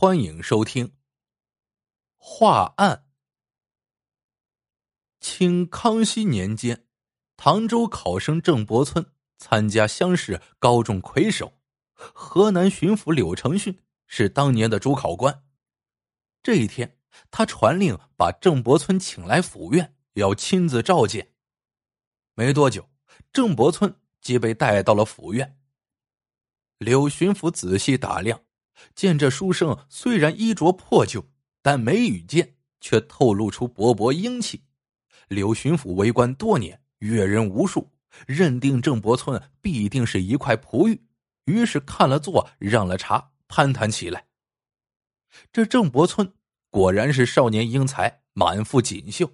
欢迎收听。画案。清康熙年间，唐州考生郑伯村参加乡试，高中魁首。河南巡抚柳承训是当年的主考官。这一天，他传令把郑伯村请来府院，要亲自召见。没多久，郑伯村即被带到了府院。柳巡抚仔细打量。见这书生虽然衣着破旧，但眉宇间却透露出勃勃英气。柳巡抚为官多年，阅人无数，认定郑伯村必定是一块璞玉，于是看了座，让了茶，攀谈起来。这郑伯村果然是少年英才，满腹锦绣。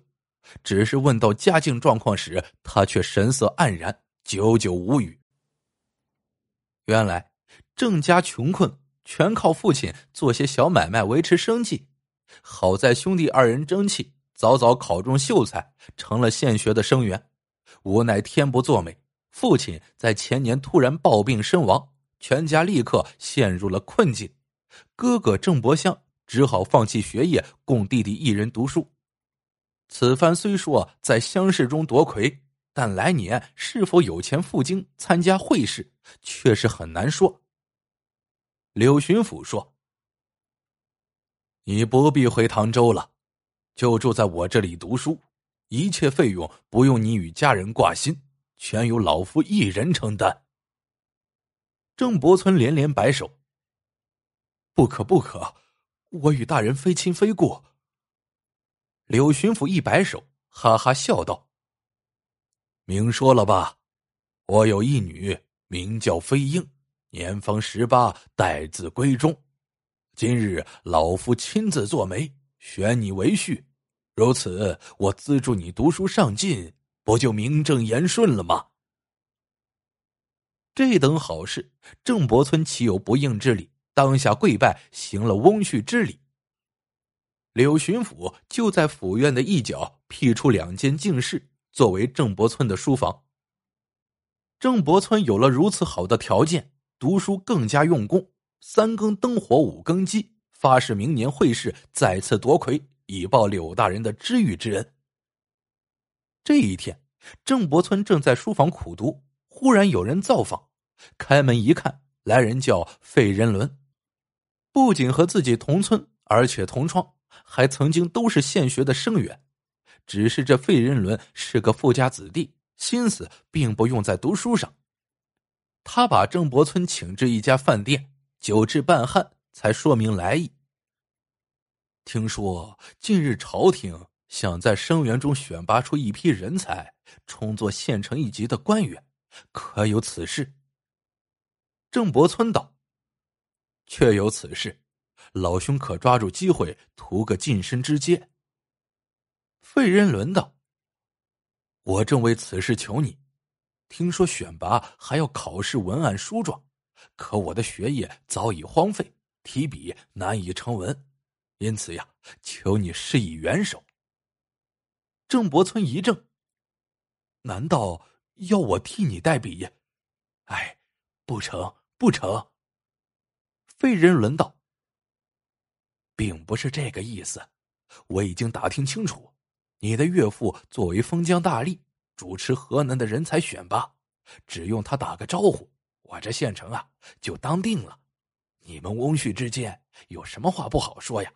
只是问到家境状况时，他却神色黯然，久久无语。原来郑家穷困。全靠父亲做些小买卖维持生计，好在兄弟二人争气，早早考中秀才，成了县学的生源。无奈天不作美，父亲在前年突然暴病身亡，全家立刻陷入了困境。哥哥郑伯香只好放弃学业，供弟弟一人读书。此番虽说在乡试中夺魁，但来年是否有钱赴京参加会试，却是很难说。柳巡抚说：“你不必回唐州了，就住在我这里读书，一切费用不用你与家人挂心，全由老夫一人承担。”郑伯村连连摆手：“不可不可，我与大人非亲非故。”柳巡抚一摆手，哈哈笑道：“明说了吧，我有一女，名叫飞鹰。”年方十八，待字闺中。今日老夫亲自做媒，选你为婿。如此，我资助你读书上进，不就名正言顺了吗？这等好事，郑伯村岂有不应之理？当下跪拜，行了翁婿之礼。柳巡抚就在府院的一角辟出两间净室，作为郑伯村的书房。郑伯村有了如此好的条件。读书更加用功，三更灯火五更鸡，发誓明年会试再次夺魁，以报柳大人的知遇之恩。这一天，郑伯村正在书房苦读，忽然有人造访，开门一看，来人叫费仁伦，不仅和自己同村，而且同窗，还曾经都是县学的生源。只是这费仁伦是个富家子弟，心思并不用在读书上。他把郑伯村请至一家饭店，酒至半酣，才说明来意。听说近日朝廷想在生源中选拔出一批人才，充作县城一级的官员，可有此事？郑伯村道：“确有此事，老兄可抓住机会，图个晋升之阶。”费仁伦道：“我正为此事求你。”听说选拔还要考试文案书状，可我的学业早已荒废，提笔难以成文，因此呀，求你施以援手。郑伯村一怔，难道要我替你代笔？哎，不成，不成。费人伦道，并不是这个意思，我已经打听清楚，你的岳父作为封疆大吏。主持河南的人才选拔，只用他打个招呼，我这县城啊就当定了。你们翁婿之间有什么话不好说呀？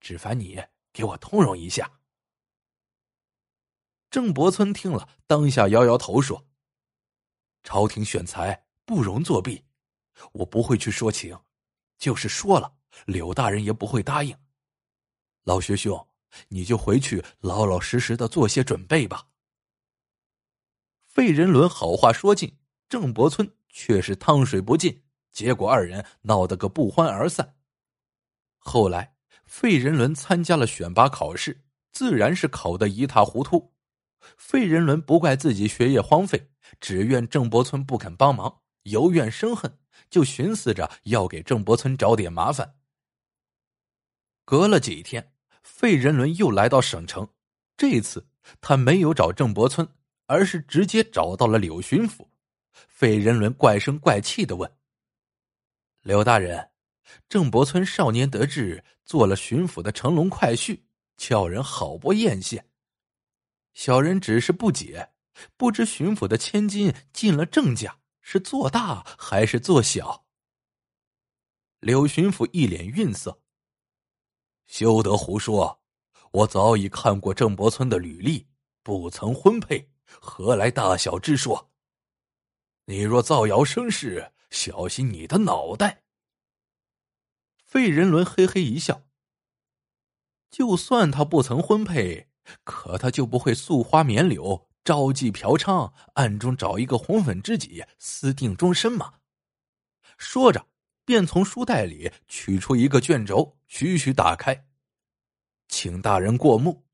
只烦你给我通融一下。郑伯村听了，当下摇摇头说：“朝廷选才不容作弊，我不会去说情，就是说了，柳大人也不会答应。老学兄，你就回去老老实实的做些准备吧。”费仁伦好话说尽，郑伯村却是汤水不进，结果二人闹得个不欢而散。后来，费仁伦参加了选拔考试，自然是考得一塌糊涂。费仁伦不怪自己学业荒废，只怨郑伯村不肯帮忙，由怨生恨，就寻思着要给郑伯村找点麻烦。隔了几天，费仁伦又来到省城，这次他没有找郑伯村。而是直接找到了柳巡抚，费仁伦怪声怪气的问：“柳大人，郑伯村少年得志，做了巡抚的乘龙快婿，叫人好不艳羡。小人只是不解，不知巡抚的千金进了郑家，是做大还是做小？柳巡抚一脸愠色，休得胡说！我早已看过郑伯村的履历，不曾婚配，何来大小之说？你若造谣生事，小心你的脑袋！费仁伦嘿嘿一笑。就算他不曾婚配，可他就不会素花棉柳，朝妓嫖娼，暗中找一个红粉知己，私定终身吗？说着，便从书袋里取出一个卷轴，徐徐打开，请大人过目。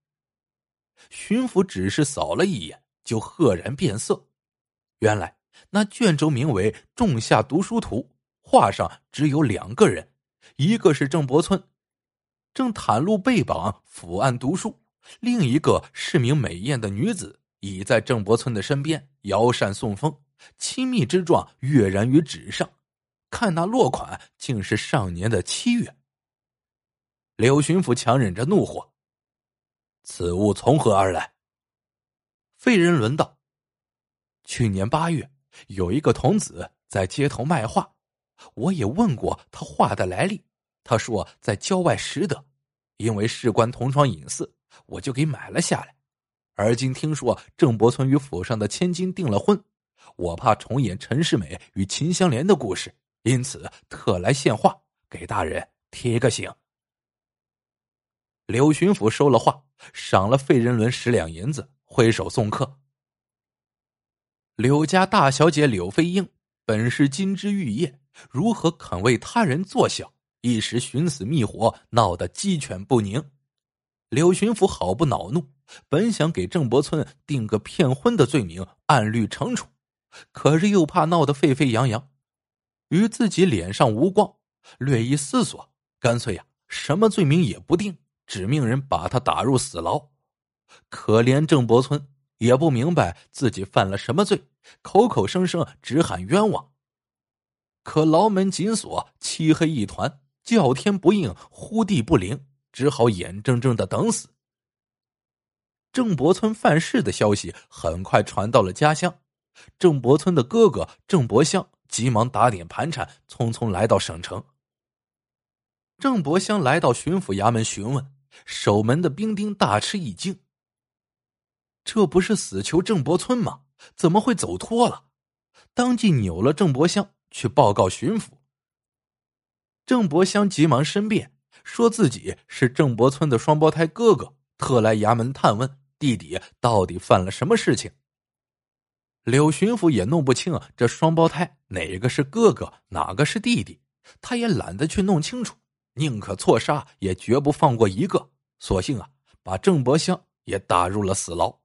巡抚只是扫了一眼，就赫然变色。原来那卷轴名为《仲夏读书图》，画上只有两个人。一个是郑伯村，正袒露背膀伏案读书；另一个是名美艳的女子，倚在郑伯村的身边摇扇送风，亲密之状跃然于纸上。看那落款，竟是上年的七月。柳巡抚强忍着怒火：“此物从何而来？”费仁伦道：“去年八月，有一个童子在街头卖画。”我也问过他画的来历，他说在郊外拾得，因为事关同窗隐私，我就给买了下来。而今听说郑伯村与府上的千金订了婚，我怕重演陈世美与秦香莲的故事，因此特来献画，给大人贴个醒。柳巡抚收了画，赏了费仁伦十两银子，挥手送客。柳家大小姐柳飞英本是金枝玉叶。如何肯为他人做小？一时寻死觅活，闹得鸡犬不宁。柳巡抚好不恼怒，本想给郑伯村定个骗婚的罪名，按律惩处，可是又怕闹得沸沸扬扬，与自己脸上无光，略一思索，干脆呀，什么罪名也不定，只命人把他打入死牢。可怜郑伯村也不明白自己犯了什么罪，口口声声只喊冤枉。可牢门紧锁，漆黑一团，叫天不应，呼地不灵，只好眼睁睁的等死。郑伯村犯事的消息很快传到了家乡，郑伯村的哥哥郑伯香急忙打点盘缠，匆匆来到省城。郑伯香来到巡抚衙门询问，守门的兵丁大吃一惊：“这不是死囚郑伯村吗？怎么会走脱了？”当即扭了郑伯香。去报告巡抚。郑伯香急忙申辩，说自己是郑伯村的双胞胎哥哥，特来衙门探问弟弟到底犯了什么事情。柳巡抚也弄不清这双胞胎哪个是哥哥，哪个是弟弟，他也懒得去弄清楚，宁可错杀，也绝不放过一个。索性啊，把郑伯香也打入了死牢。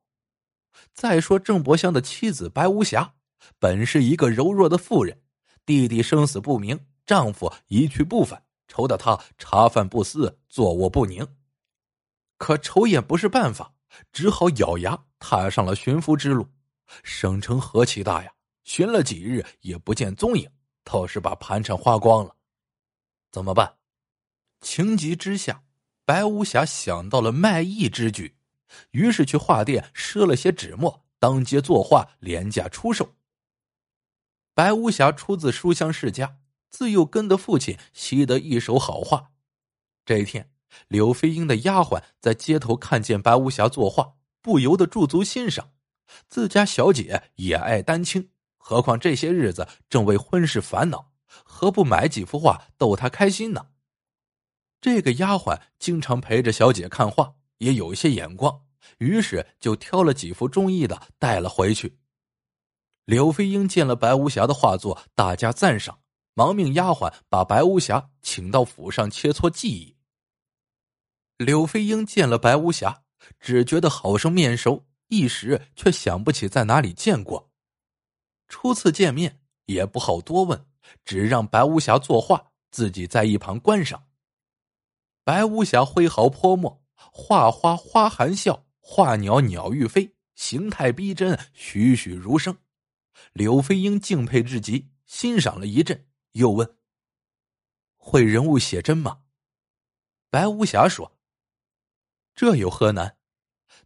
再说郑伯香的妻子白无瑕，本是一个柔弱的妇人。弟弟生死不明，丈夫一去不返，愁得她茶饭不思，坐卧不宁。可愁也不是办法，只好咬牙踏上了寻夫之路。省城何其大呀，寻了几日也不见踪影，倒是把盘缠花光了。怎么办？情急之下，白无瑕想到了卖艺之举，于是去画店赊了些纸墨，当街作画，廉价出售。白无瑕出自书香世家，自幼跟的父亲习得一手好画。这一天，柳飞英的丫鬟在街头看见白无瑕作画，不由得驻足欣赏。自家小姐也爱丹青，何况这些日子正为婚事烦恼，何不买几幅画逗她开心呢？这个丫鬟经常陪着小姐看画，也有些眼光，于是就挑了几幅中意的带了回去。柳飞英见了白无瑕的画作，大加赞赏，忙命丫鬟把白无瑕请到府上切磋技艺。柳飞英见了白无瑕，只觉得好生面熟，一时却想不起在哪里见过。初次见面也不好多问，只让白无瑕作画，自己在一旁观赏。白无瑕挥毫泼墨，画花花含笑，画鸟鸟欲飞，形态逼真，栩栩如生。柳飞英敬佩至极，欣赏了一阵，又问：“会人物写真吗？白无瑕说：“这有何难？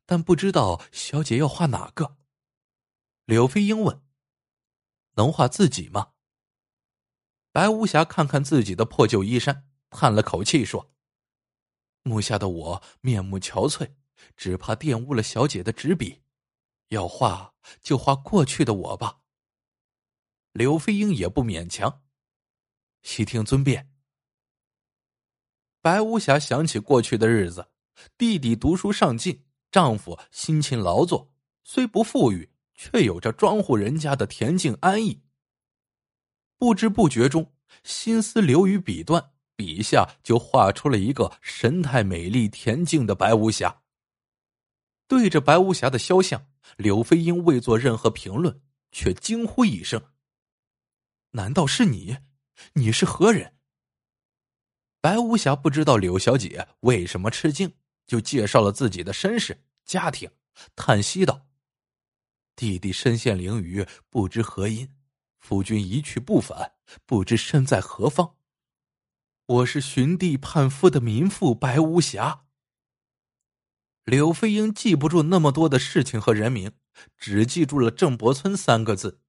但不知道小姐要画哪个。”柳飞鹰问：“能画自己吗？”白无瑕看看自己的破旧衣衫，叹了口气说：“目下的我面目憔悴，只怕玷污了小姐的纸笔。要画就画过去的我吧。”柳飞英也不勉强，悉听尊便。白无瑕想起过去的日子，弟弟读书上进，丈夫辛勤劳作，虽不富裕，却有着庄户人家的恬静安逸。不知不觉中，心思流于笔端，笔下就画出了一个神态美丽、恬静的白无瑕。对着白无瑕的肖像，柳飞鹰未做任何评论，却惊呼一声：“难道是你？你是何人？”白无瑕不知道柳小姐为什么吃惊，就介绍了自己的身世、家庭，叹息道：“弟弟身陷囹圄，不知何因，夫君一去不返，不知身在何方。我是寻地盼夫的民妇白无瑕。”柳飞鹰记不住那么多的事情和人名，只记住了郑伯村三个字。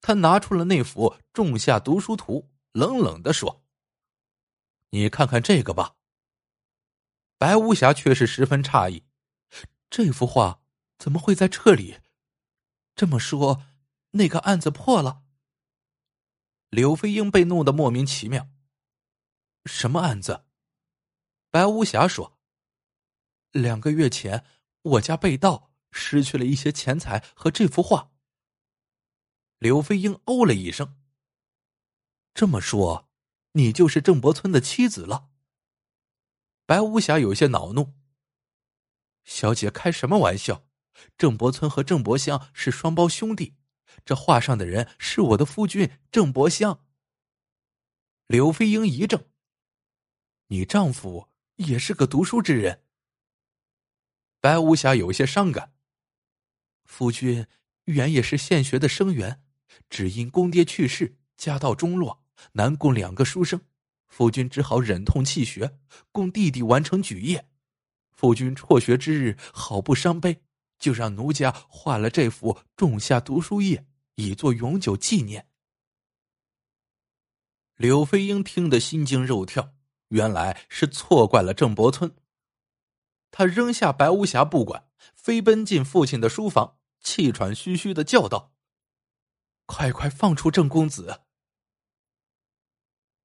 他拿出了那幅《仲夏读书图》，冷冷的说。你看看这个吧。白无瑕却是十分诧异，这幅画怎么会在这里？这么说，那个案子破了？柳飞鹰被弄得莫名其妙。什么案子？白无瑕说：“两个月前，我家被盗，失去了一些钱财和这幅画。”柳飞英哦了一声。这么说。你就是郑伯村的妻子了。白无瑕有些恼怒。小姐开什么玩笑？郑伯村和郑伯香是双胞兄弟，这画上的人是我的夫君郑伯香。柳飞英一怔。你丈夫也是个读书之人。白无瑕有些伤感。夫君原也是县学的生源，只因公爹去世，家道中落。难供两个书生，夫君只好忍痛弃学，供弟弟完成举业。夫君辍学之日，好不伤悲，就让奴家画了这幅《仲夏读书夜》，以作永久纪念。柳飞鹰听得心惊肉跳，原来是错怪了郑伯村。他扔下白无瑕不管，飞奔进父亲的书房，气喘吁吁的叫道：“快快放出郑公子！”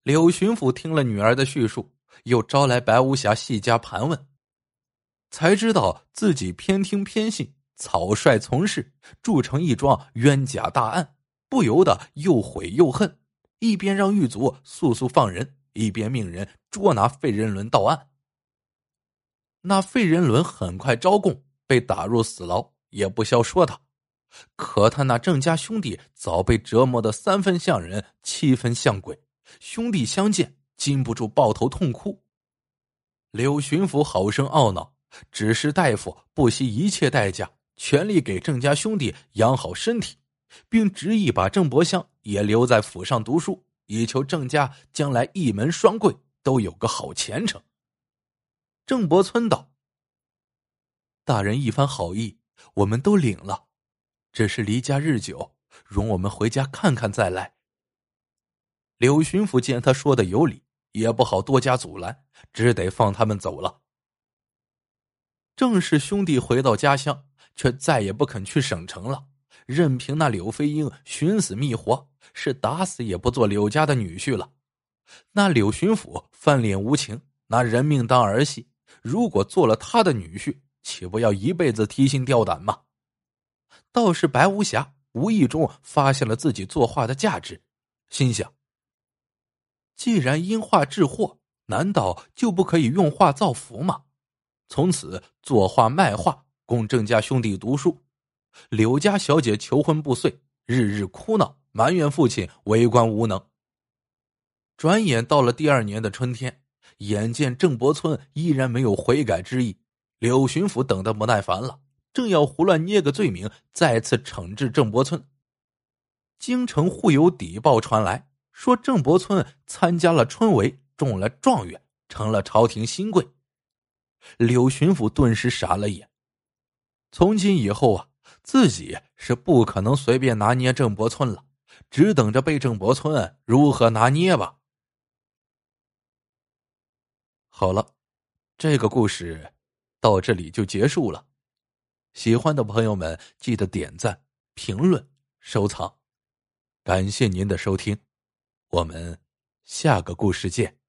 柳巡抚听了女儿的叙述，又招来白无瑕细加盘问，才知道自己偏听偏信，草率从事，铸成一桩冤假大案，不由得又悔又恨，一边让狱卒速速放人，一边命人捉拿费仁伦到案。那费仁伦很快招供，被打入死牢，也不消说他。可他那郑家兄弟早被折磨的三分像人，七分像鬼。兄弟相见，禁不住抱头痛哭。柳巡抚好生懊恼，指示大夫不惜一切代价，全力给郑家兄弟养好身体，并执意把郑伯香也留在府上读书，以求郑家将来一门双贵，都有个好前程。郑伯村道：“大人一番好意，我们都领了，只是离家日久，容我们回家看看再来。”柳巡抚见他说的有理，也不好多加阻拦，只得放他们走了。郑氏兄弟回到家乡，却再也不肯去省城了，任凭那柳飞鹰寻死觅活，是打死也不做柳家的女婿了。那柳巡抚翻脸无情，拿人命当儿戏，如果做了他的女婿，岂不要一辈子提心吊胆吗？倒是白无瑕无意中发现了自己作画的价值，心想。既然因画致祸，难道就不可以用画造福吗？从此作画卖画，供郑家兄弟读书。柳家小姐求婚不遂，日日哭闹，埋怨父亲为官无能。转眼到了第二年的春天，眼见郑伯村依然没有悔改之意，柳巡抚等得不耐烦了，正要胡乱捏个罪名，再次惩治郑伯村。京城忽有邸报传来。说郑伯村参加了春闱，中了状元，成了朝廷新贵。柳巡抚顿时傻了眼。从今以后啊，自己是不可能随便拿捏郑伯村了，只等着被郑伯村如何拿捏吧。好了，这个故事到这里就结束了。喜欢的朋友们记得点赞、评论、收藏，感谢您的收听，我们下个故事见。